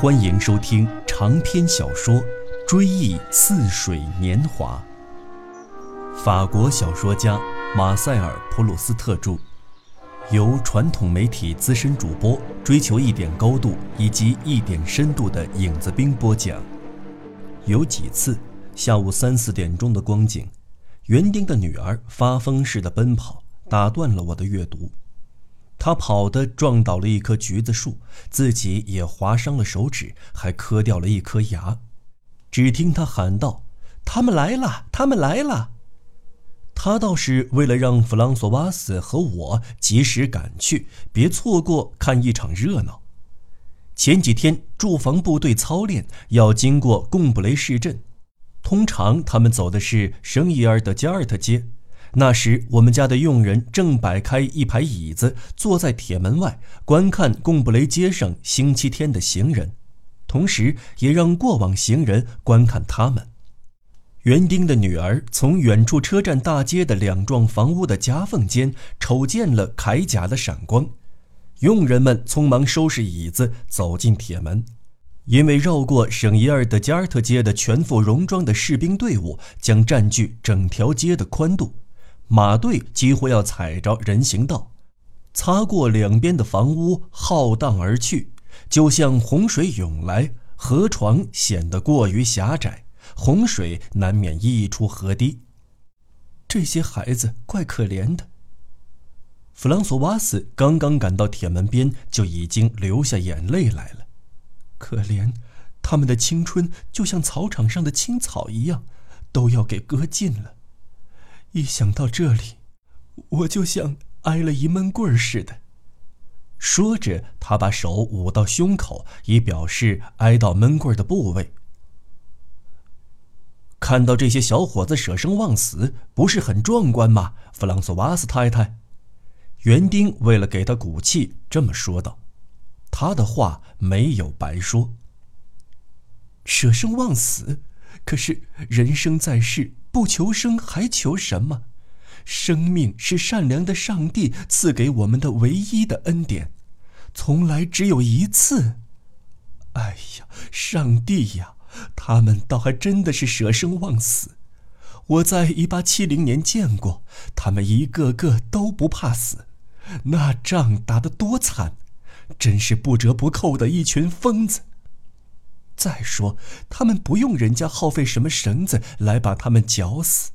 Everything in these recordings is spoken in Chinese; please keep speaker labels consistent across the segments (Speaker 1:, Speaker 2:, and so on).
Speaker 1: 欢迎收听长篇小说《追忆似水年华》。法国小说家马塞尔·普鲁斯特著，由传统媒体资深主播追求一点高度以及一点深度的影子兵播讲。有几次下午三四点钟的光景，园丁的女儿发疯似的奔跑，打断了我的阅读。他跑的撞倒了一棵橘子树，自己也划伤了手指，还磕掉了一颗牙。只听他喊道：“他们来了！他们来了！”他倒是为了让弗朗索瓦斯和我及时赶去，别错过看一场热闹。前几天驻防部队操练要经过贡布雷市镇，通常他们走的是圣伊尔德加尔特街。那时，我们家的佣人正摆开一排椅子，坐在铁门外观看贡布雷街上星期天的行人，同时也让过往行人观看他们。园丁的女儿从远处车站大街的两幢房屋的夹缝间瞅见了铠甲的闪光，佣人们匆忙收拾椅子走进铁门，因为绕过圣伊尔德加尔特街的全副戎装的士兵队伍将占据整条街的宽度。马队几乎要踩着人行道，擦过两边的房屋，浩荡而去，就像洪水涌来，河床显得过于狭窄，洪水难免溢出河堤。这些孩子怪可怜的。弗朗索瓦斯刚刚赶到铁门边，就已经流下眼泪来了。可怜，他们的青春就像草场上的青草一样，都要给割尽了。一想到这里，我就像挨了一闷棍似的。说着，他把手捂到胸口，以表示挨到闷棍的部位。看到这些小伙子舍生忘死，不是很壮观吗？弗朗索瓦斯太太，园丁为了给他鼓气，这么说道。他的话没有白说。舍生忘死，可是人生在世。不求生还求什么？生命是善良的上帝赐给我们的唯一的恩典，从来只有一次。哎呀，上帝呀，他们倒还真的是舍生忘死。我在一八七零年见过，他们一个个都不怕死，那仗打得多惨，真是不折不扣的一群疯子。再说，他们不用人家耗费什么绳子来把他们绞死，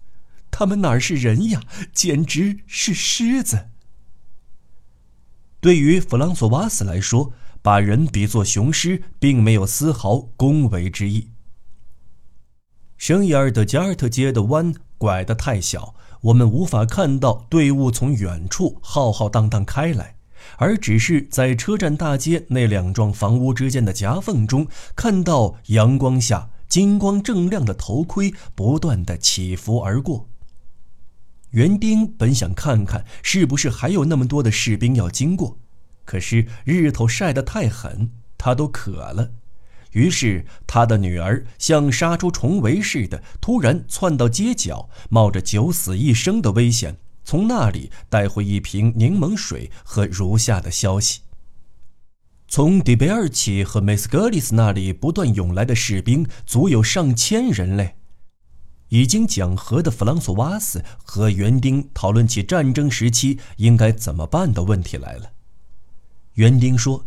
Speaker 1: 他们哪是人呀，简直是狮子。对于弗朗索瓦斯来说，把人比作雄狮，并没有丝毫恭维之意。圣伊尔德加尔特街的弯拐得太小，我们无法看到队伍从远处浩浩荡荡开来。而只是在车站大街那两幢房屋之间的夹缝中，看到阳光下金光锃亮的头盔不断的起伏而过。园丁本想看看是不是还有那么多的士兵要经过，可是日头晒得太狠，他都渴了。于是他的女儿像杀出重围似的，突然窜到街角，冒着九死一生的危险。从那里带回一瓶柠檬水和如下的消息：从迪贝尔奇和梅斯格里斯那里不断涌来的士兵足有上千人嘞。已经讲和的弗朗索瓦斯和园丁讨论起战争时期应该怎么办的问题来了。园丁说：“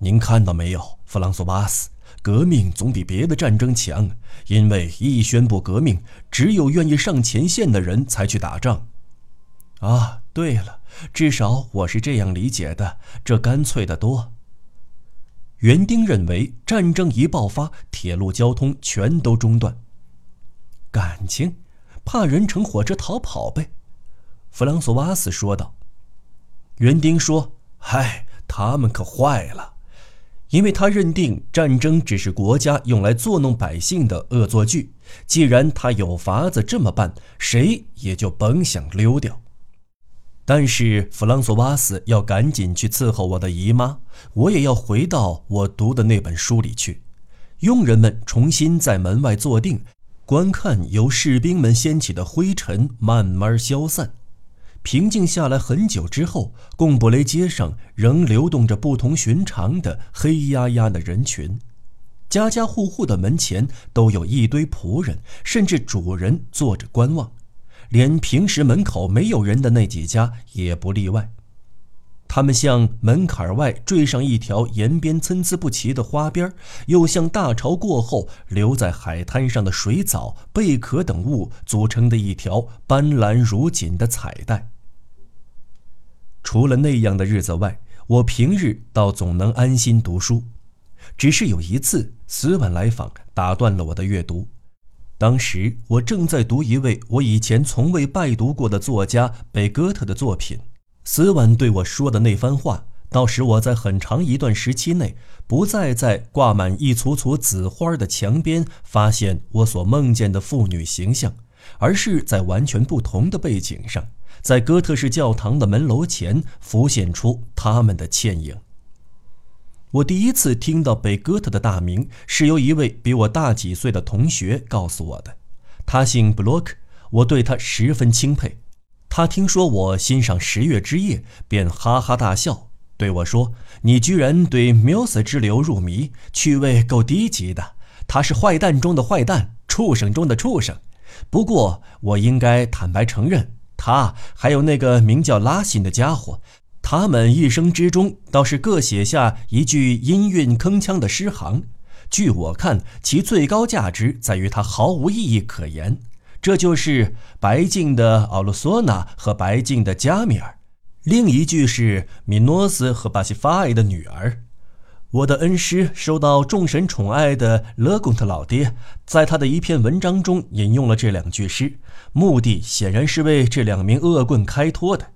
Speaker 1: 您看到没有，弗朗索瓦斯，革命总比别的战争强，因为一宣布革命，只有愿意上前线的人才去打仗。”啊，对了，至少我是这样理解的，这干脆得多。园丁认为，战争一爆发，铁路交通全都中断。感情，怕人乘火车逃跑呗？弗朗索瓦斯说道。园丁说：“嗨，他们可坏了，因为他认定战争只是国家用来作弄百姓的恶作剧。既然他有法子这么办，谁也就甭想溜掉。”但是弗朗索瓦斯要赶紧去伺候我的姨妈，我也要回到我读的那本书里去。佣人们重新在门外坐定，观看由士兵们掀起的灰尘慢慢消散。平静下来很久之后，贡布雷街上仍流动着不同寻常的黑压压的人群。家家户户的门前都有一堆仆人，甚至主人坐着观望，连平时门口没有人的那几家也不例外。他们像门槛外缀上一条沿边参差不齐的花边，又像大潮过后留在海滩上的水藻、贝壳等物组成的一条斑斓如锦的彩带。除了那样的日子外，我平日倒总能安心读书。只是有一次，斯文来访，打断了我的阅读。当时我正在读一位我以前从未拜读过的作家贝戈特的作品。斯文对我说的那番话，倒使我在很长一段时期内，不再在挂满一簇簇紫花的墙边发现我所梦见的妇女形象，而是在完全不同的背景上，在哥特式教堂的门楼前浮现出他们的倩影。我第一次听到贝戈特的大名，是由一位比我大几岁的同学告诉我的。他姓布洛克，我对他十分钦佩。他听说我欣赏《十月之夜》，便哈哈大笑，对我说：“你居然对缪斯之流入迷，趣味够低级的。他是坏蛋中的坏蛋，畜生中的畜生。不过我应该坦白承认，他还有那个名叫拉辛的家伙，他们一生之中倒是各写下一句音韵铿锵的诗行。据我看，其最高价值在于它毫无意义可言。”这就是白净的奥洛索纳和白净的加米尔，另一句是米诺斯和巴西法埃的女儿。我的恩师受到众神宠爱的勒贡特老爹，在他的一篇文章中引用了这两句诗，目的显然是为这两名恶棍开脱的。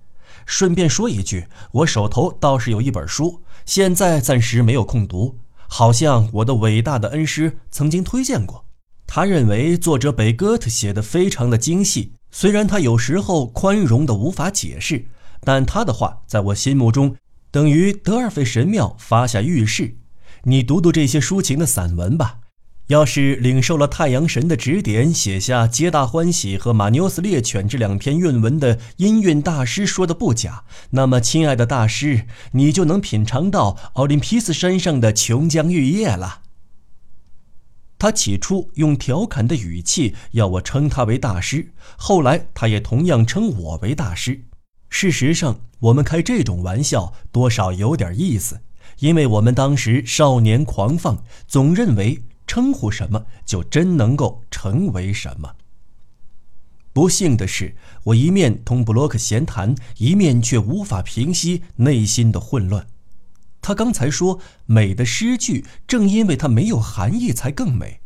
Speaker 1: 顺便说一句，我手头倒是有一本书，现在暂时没有空读，好像我的伟大的恩师曾经推荐过。他认为作者北哥特写的非常的精细，虽然他有时候宽容的无法解释，但他的话在我心目中等于德尔菲神庙发下预示。你读读这些抒情的散文吧。要是领受了太阳神的指点，写下《皆大欢喜》和《马纽斯猎犬》这两篇韵文的音韵大师说的不假，那么亲爱的大师，你就能品尝到奥林匹斯山上的琼浆玉液了。他起初用调侃的语气要我称他为大师，后来他也同样称我为大师。事实上，我们开这种玩笑多少有点意思，因为我们当时少年狂放，总认为称呼什么就真能够成为什么。不幸的是，我一面同布洛克闲谈，一面却无法平息内心的混乱。他刚才说美的诗句，正因为它没有含义才更美，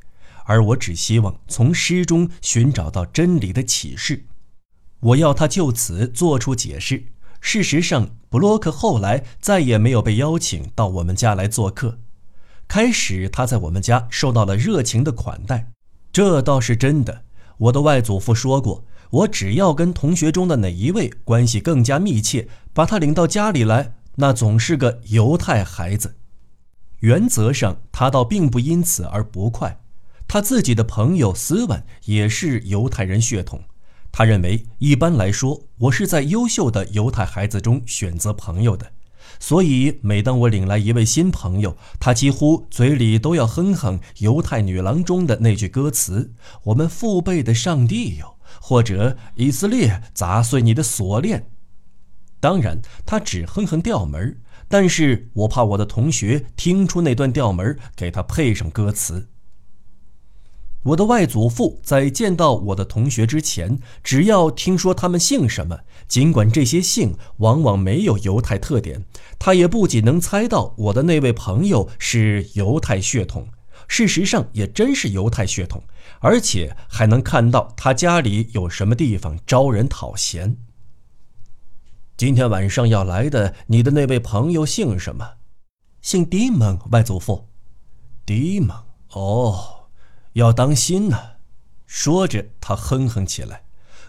Speaker 1: 而我只希望从诗中寻找到真理的启示。我要他就此做出解释。事实上，布洛克后来再也没有被邀请到我们家来做客。开始他在我们家受到了热情的款待，这倒是真的。我的外祖父说过，我只要跟同学中的哪一位关系更加密切，把他领到家里来。那总是个犹太孩子，原则上他倒并不因此而不快。他自己的朋友斯文也是犹太人血统，他认为一般来说我是在优秀的犹太孩子中选择朋友的，所以每当我领来一位新朋友，他几乎嘴里都要哼哼《犹太女郎》中的那句歌词：“我们父辈的上帝哟”，或者“以色列砸碎你的锁链”。当然，他只哼哼调门但是我怕我的同学听出那段调门给他配上歌词。我的外祖父在见到我的同学之前，只要听说他们姓什么，尽管这些姓往往没有犹太特点，他也不仅能猜到我的那位朋友是犹太血统，事实上也真是犹太血统，而且还能看到他家里有什么地方招人讨嫌。今天晚上要来的你的那位朋友姓什么？姓迪蒙，外祖父。迪蒙，哦，要当心呐！说着，他哼哼起来。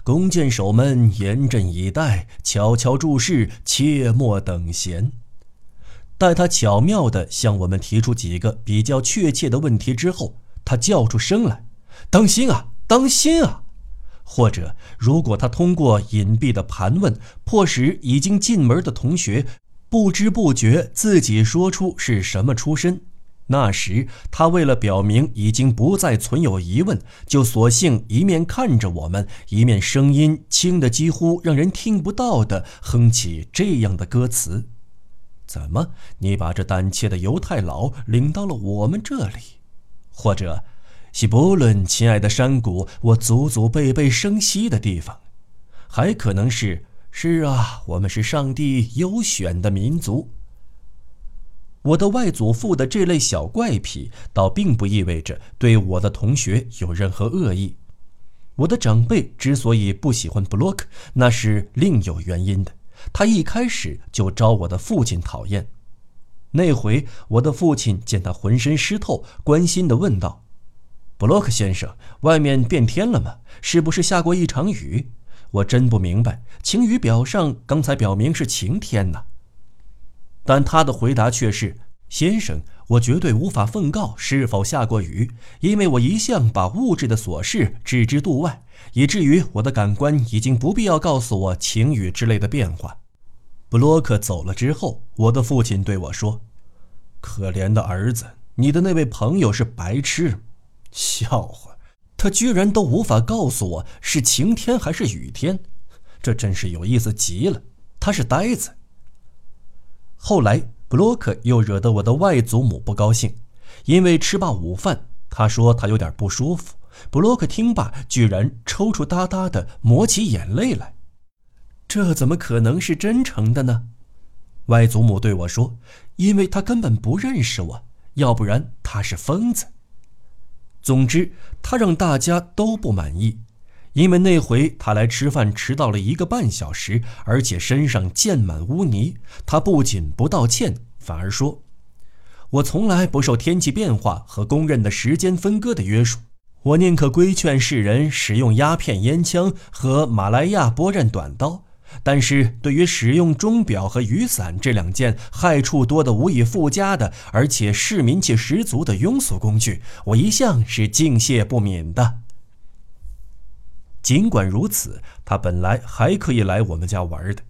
Speaker 1: 弓箭手们严阵以待，悄悄注视，切莫等闲。待他巧妙地向我们提出几个比较确切的问题之后，他叫出声来：“当心啊，当心啊！”或者，如果他通过隐蔽的盘问，迫使已经进门的同学不知不觉自己说出是什么出身，那时他为了表明已经不再存有疑问，就索性一面看着我们，一面声音轻得几乎让人听不到的哼起这样的歌词：“怎么，你把这胆怯的犹太佬领到了我们这里？”或者，“希伯伦，亲爱的山谷，我祖祖辈辈生息的地方。”还可能是。是啊，我们是上帝优选的民族。我的外祖父的这类小怪癖，倒并不意味着对我的同学有任何恶意。我的长辈之所以不喜欢布洛克，那是另有原因的。他一开始就招我的父亲讨厌。那回，我的父亲见他浑身湿透，关心地问道：“布洛克先生，外面变天了吗？是不是下过一场雨？”我真不明白，晴雨表上刚才表明是晴天呢，但他的回答却是：“先生，我绝对无法奉告是否下过雨，因为我一向把物质的琐事置之度外，以至于我的感官已经不必要告诉我晴雨之类的变化。”布洛克走了之后，我的父亲对我说：“可怜的儿子，你的那位朋友是白痴，笑话。”他居然都无法告诉我是晴天还是雨天，这真是有意思极了。他是呆子。后来，布洛克又惹得我的外祖母不高兴，因为吃罢午饭，他说他有点不舒服。布洛克听罢，居然抽抽搭搭的抹起眼泪来。这怎么可能是真诚的呢？外祖母对我说：“因为他根本不认识我，要不然他是疯子。”总之，他让大家都不满意，因为那回他来吃饭迟到了一个半小时，而且身上溅满污泥。他不仅不道歉，反而说：“我从来不受天气变化和公认的时间分割的约束，我宁可规劝世人使用鸦片烟枪和马来亚波刃短刀。”但是对于使用钟表和雨伞这两件害处多得无以复加的，而且市民气十足的庸俗工具，我一向是敬谢不敏的。尽管如此，他本来还可以来我们家玩的。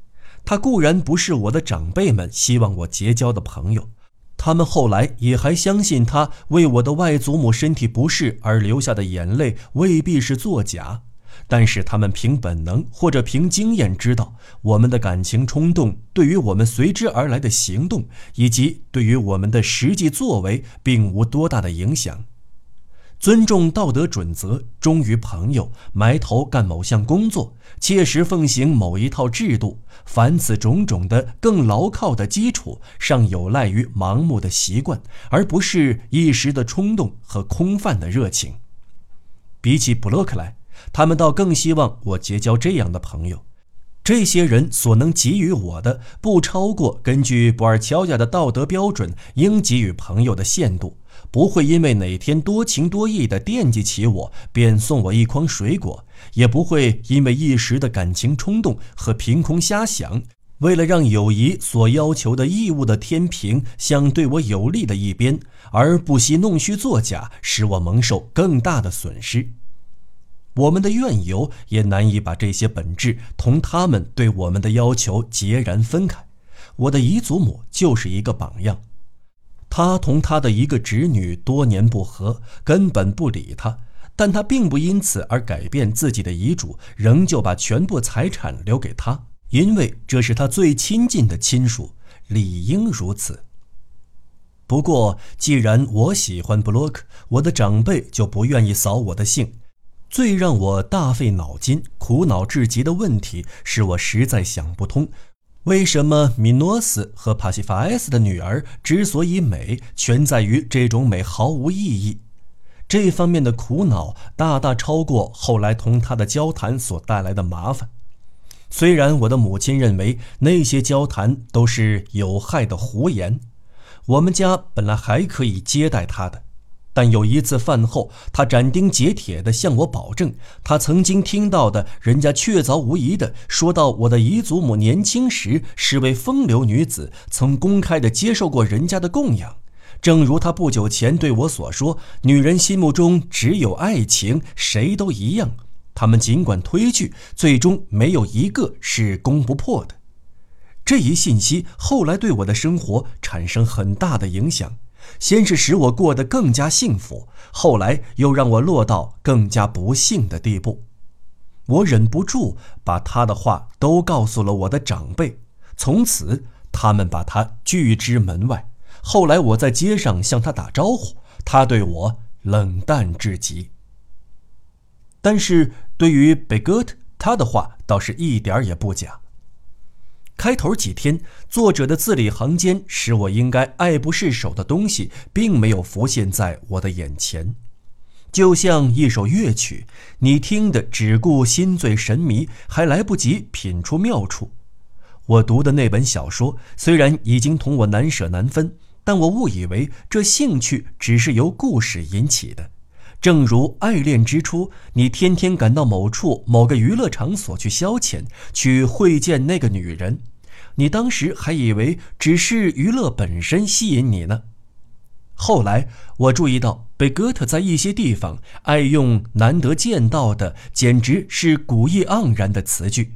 Speaker 1: 他固然不是我的长辈们希望我结交的朋友，他们后来也还相信他为我的外祖母身体不适而流下的眼泪未必是作假。但是他们凭本能或者凭经验知道，我们的感情冲动对于我们随之而来的行动，以及对于我们的实际作为，并无多大的影响。尊重道德准则，忠于朋友，埋头干某项工作，切实奉行某一套制度，凡此种种的更牢靠的基础，尚有赖于盲目的习惯，而不是一时的冲动和空泛的热情。比起布洛克来。他们倒更希望我结交这样的朋友，这些人所能给予我的，不超过根据布尔乔亚的道德标准应给予朋友的限度，不会因为哪天多情多义地惦记起我，便送我一筐水果，也不会因为一时的感情冲动和凭空瞎想，为了让友谊所要求的义务的天平向对我有利的一边，而不惜弄虚作假，使我蒙受更大的损失。我们的怨尤也难以把这些本质同他们对我们的要求截然分开。我的姨祖母就是一个榜样，她同她的一个侄女多年不和，根本不理她，但她并不因此而改变自己的遗嘱，仍旧把全部财产留给她，因为这是她最亲近的亲属，理应如此。不过，既然我喜欢布洛克，我的长辈就不愿意扫我的兴。最让我大费脑筋、苦恼至极的问题，是我实在想不通：为什么米诺斯和帕西法埃斯的女儿之所以美，全在于这种美毫无意义。这方面的苦恼大大超过后来同他的交谈所带来的麻烦。虽然我的母亲认为那些交谈都是有害的胡言，我们家本来还可以接待他的。但有一次饭后，他斩钉截铁地向我保证，他曾经听到的人家确凿无疑地说到我的姨祖母年轻时是位风流女子，曾公开地接受过人家的供养。正如他不久前对我所说，女人心目中只有爱情，谁都一样。他们尽管推拒，最终没有一个是攻不破的。这一信息后来对我的生活产生很大的影响。先是使我过得更加幸福，后来又让我落到更加不幸的地步。我忍不住把他的话都告诉了我的长辈，从此他们把他拒之门外。后来我在街上向他打招呼，他对我冷淡至极。但是对于贝戈特，他的话倒是一点也不假。开头几天，作者的字里行间使我应该爱不释手的东西，并没有浮现在我的眼前，就像一首乐曲，你听得只顾心醉神迷，还来不及品出妙处。我读的那本小说虽然已经同我难舍难分，但我误以为这兴趣只是由故事引起的。正如爱恋之初，你天天赶到某处某个娱乐场所去消遣，去会见那个女人，你当时还以为只是娱乐本身吸引你呢。后来我注意到，贝哥特在一些地方爱用难得见到的，简直是古意盎然的词句，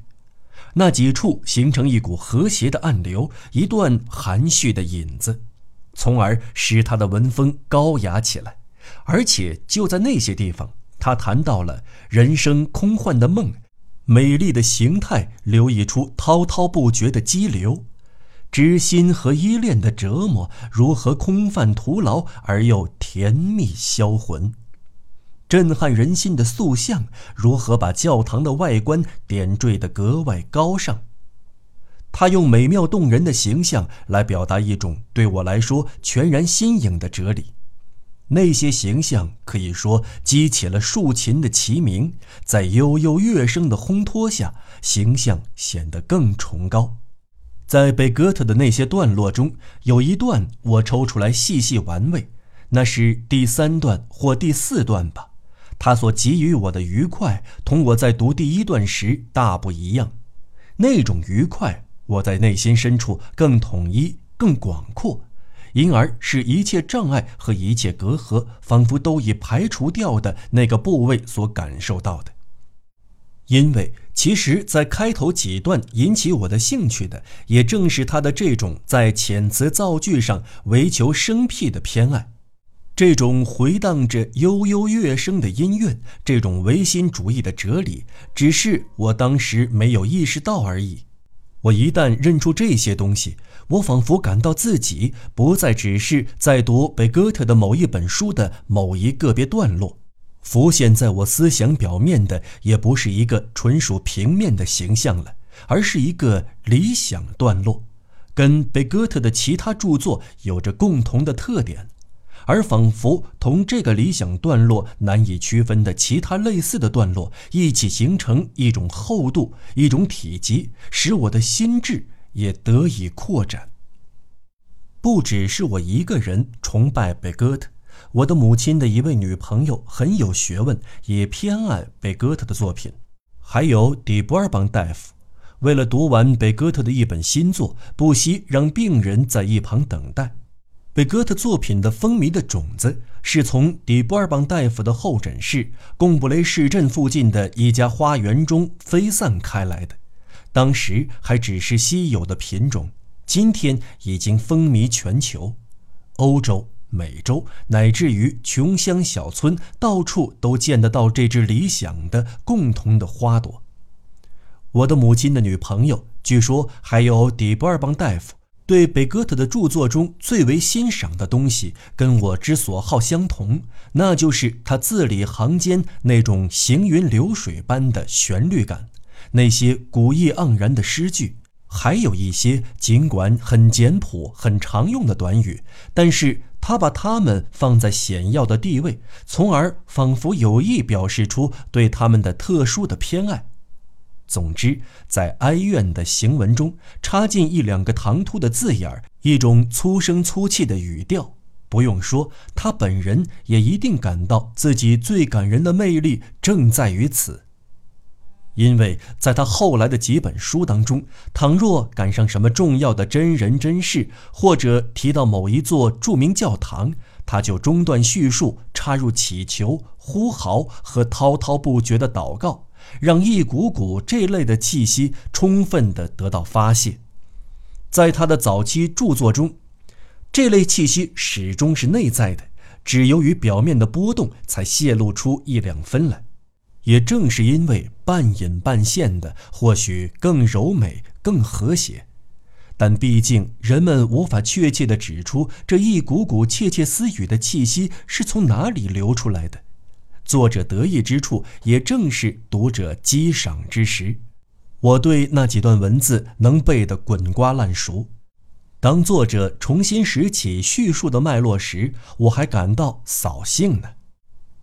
Speaker 1: 那几处形成一股和谐的暗流，一段含蓄的引子，从而使他的文风高雅起来。而且就在那些地方，他谈到了人生空幻的梦，美丽的形态流溢出滔滔不绝的激流，知心和依恋的折磨如何空泛徒劳而又甜蜜销魂，震撼人心的塑像如何把教堂的外观点缀得格外高尚。他用美妙动人的形象来表达一种对我来说全然新颖的哲理。那些形象可以说激起了竖琴的齐鸣，在悠悠乐声的烘托下，形象显得更崇高。在贝戈特的那些段落中，有一段我抽出来细细玩味，那是第三段或第四段吧。他所给予我的愉快，同我在读第一段时大不一样。那种愉快，我在内心深处更统一、更广阔。因而使一切障碍和一切隔阂，仿佛都已排除掉的那个部位所感受到的。因为其实，在开头几段引起我的兴趣的，也正是他的这种在遣词造句上唯求生僻的偏爱，这种回荡着悠悠乐声的音乐，这种唯心主义的哲理，只是我当时没有意识到而已。我一旦认出这些东西，我仿佛感到自己不再只是在读贝戈特的某一本书的某一个别段落，浮现在我思想表面的也不是一个纯属平面的形象了，而是一个理想段落，跟贝戈特的其他著作有着共同的特点。而仿佛同这个理想段落难以区分的其他类似的段落一起形成一种厚度、一种体积，使我的心智也得以扩展。不只是我一个人崇拜贝戈特，我的母亲的一位女朋友很有学问，也偏爱贝戈特的作品。还有底波尔邦大夫，为了读完贝戈特的一本新作，不惜让病人在一旁等待。贝戈特作品的风靡的种子是从底波尔邦大夫的候诊室贡布雷市镇附近的一家花园中飞散开来的，当时还只是稀有的品种，今天已经风靡全球，欧洲、美洲乃至于穷乡小村，到处都见得到这只理想的共同的花朵。我的母亲的女朋友，据说还有底波尔邦大夫。对贝戈特的著作中最为欣赏的东西，跟我之所好相同，那就是他字里行间那种行云流水般的旋律感，那些古意盎然的诗句，还有一些尽管很简朴、很常用的短语，但是他把它们放在显要的地位，从而仿佛有意表示出对他们的特殊的偏爱。总之，在哀怨的行文中插进一两个唐突的字眼儿，一种粗声粗气的语调，不用说，他本人也一定感到自己最感人的魅力正在于此。因为在他后来的几本书当中，倘若赶上什么重要的真人真事，或者提到某一座著名教堂，他就中断叙述，插入祈求、呼嚎和滔滔不绝的祷告。让一股股这类的气息充分地得到发泄。在他的早期著作中，这类气息始终是内在的，只由于表面的波动才泄露出一两分来。也正是因为半隐半现的，或许更柔美、更和谐。但毕竟人们无法确切地指出这一股股窃窃私语的气息是从哪里流出来的。作者得意之处，也正是读者激赏之时。我对那几段文字能背得滚瓜烂熟。当作者重新拾起叙述的脉络时，我还感到扫兴呢。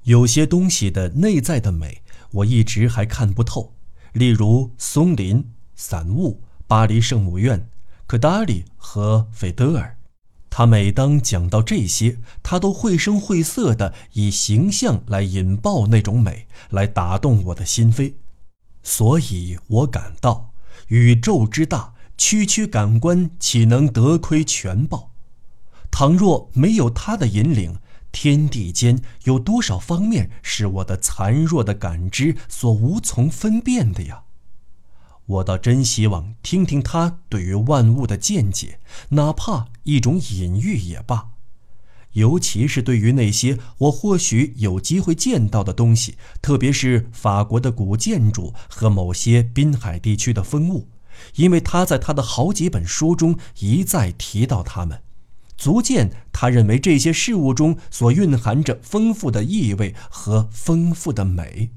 Speaker 1: 有些东西的内在的美，我一直还看不透。例如松林、散雾、巴黎圣母院、克达里和费德尔。他每当讲到这些，他都绘声绘色地以形象来引爆那种美，来打动我的心扉。所以我感到宇宙之大。区区感官岂能得窥全豹？倘若没有他的引领，天地间有多少方面是我的残弱的感知所无从分辨的呀？我倒真希望听听他对于万物的见解，哪怕一种隐喻也罢。尤其是对于那些我或许有机会见到的东西，特别是法国的古建筑和某些滨海地区的风物。因为他在他的好几本书中一再提到他们，足见他认为这些事物中所蕴含着丰富的意味和丰富的美。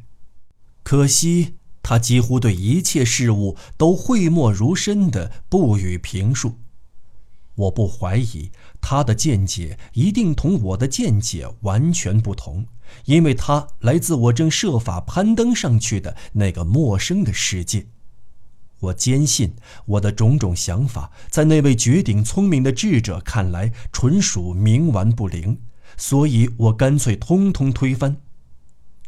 Speaker 1: 可惜他几乎对一切事物都讳莫如深的不予评述。我不怀疑他的见解一定同我的见解完全不同，因为他来自我正设法攀登上去的那个陌生的世界。我坚信，我的种种想法在那位绝顶聪明的智者看来纯属冥顽不灵，所以我干脆通通推翻。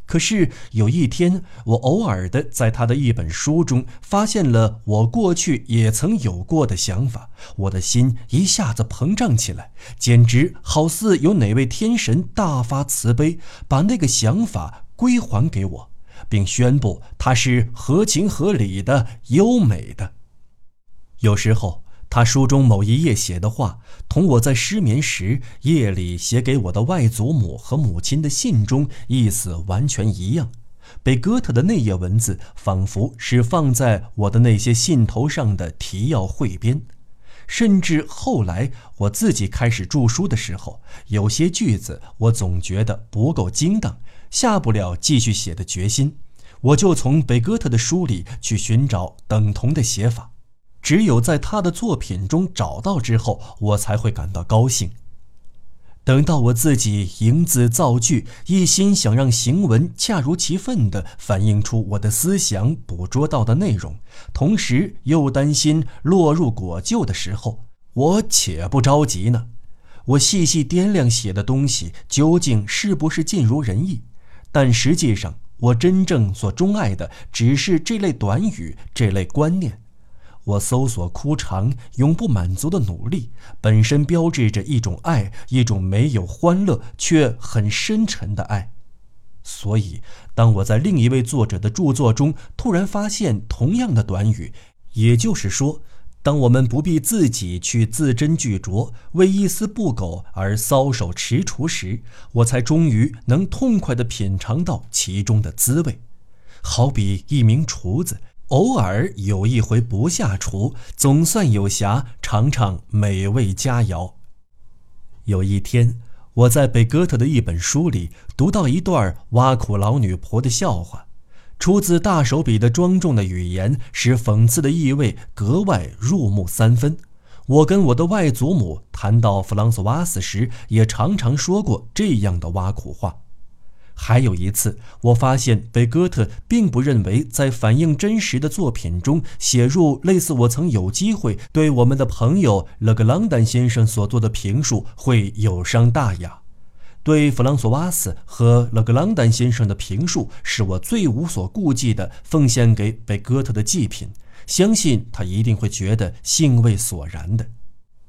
Speaker 1: 可是有一天，我偶尔的在他的一本书中发现了我过去也曾有过的想法，我的心一下子膨胀起来，简直好似有哪位天神大发慈悲，把那个想法归还给我。并宣布它是合情合理的、优美的。有时候，他书中某一页写的话，同我在失眠时夜里写给我的外祖母和母亲的信中意思完全一样。被哥特的那页文字，仿佛是放在我的那些信头上的提要汇编。甚至后来我自己开始著书的时候，有些句子我总觉得不够精当。下不了继续写的决心，我就从北哥特的书里去寻找等同的写法。只有在他的作品中找到之后，我才会感到高兴。等到我自己营字造句，一心想让行文恰如其分地反映出我的思想捕捉到的内容，同时又担心落入果臼的时候，我且不着急呢。我细细掂量写的东西究竟是不是尽如人意。但实际上，我真正所钟爱的只是这类短语，这类观念。我搜索枯肠，永不满足的努力，本身标志着一种爱，一种没有欢乐却很深沉的爱。所以，当我在另一位作者的著作中突然发现同样的短语，也就是说。当我们不必自己去字斟句酌，为一丝不苟而搔首踟蹰时，我才终于能痛快地品尝到其中的滋味。好比一名厨子，偶尔有一回不下厨，总算有暇尝尝美味佳肴。有一天，我在北哥特的一本书里读到一段挖苦老女仆的笑话。出自大手笔的庄重的语言，使讽刺的意味格外入木三分。我跟我的外祖母谈到弗朗索瓦斯时，也常常说过这样的挖苦话。还有一次，我发现贝戈特并不认为在反映真实的作品中写入类似我曾有机会对我们的朋友勒格朗丹先生所做的评述会有伤大雅。对弗朗索瓦斯和勒格朗丹先生的评述是我最无所顾忌的奉献给贝戈特的祭品，相信他一定会觉得兴味索然的。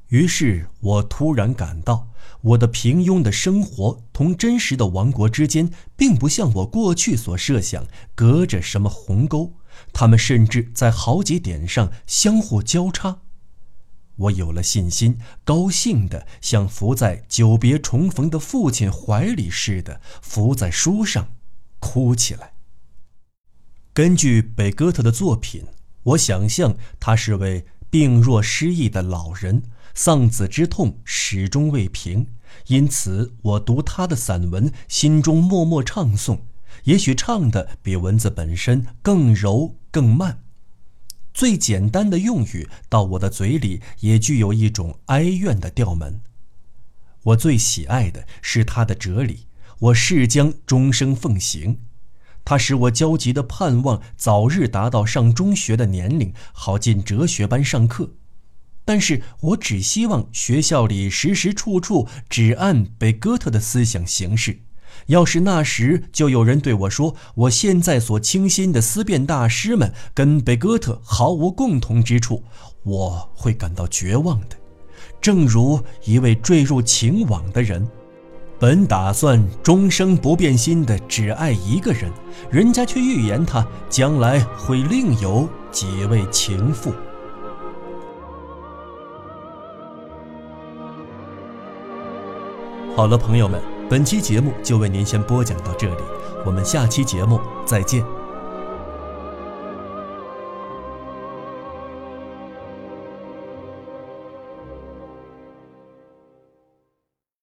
Speaker 1: 于是我突然感到，我的平庸的生活同真实的王国之间，并不像我过去所设想隔着什么鸿沟，他们甚至在好几点上相互交叉。我有了信心，高兴的像伏在久别重逢的父亲怀里似的，伏在书上，哭起来。根据北哥特的作品，我想象他是位病弱失忆的老人，丧子之痛始终未平，因此我读他的散文，心中默默唱诵，也许唱的比文字本身更柔更慢。最简单的用语到我的嘴里也具有一种哀怨的调门。我最喜爱的是他的哲理，我誓将终生奉行。他使我焦急地盼望早日达到上中学的年龄，好进哲学班上课。但是我只希望学校里时时处处只按贝哥特的思想行事。要是那时就有人对我说，我现在所倾心的思辨大师们跟贝哥特毫无共同之处，我会感到绝望的。正如一位坠入情网的人，本打算终生不变心的只爱一个人，人家却预言他将来会另有几位情妇。好了，朋友们。本期节目就为您先播讲到这里，我们下期节目再见。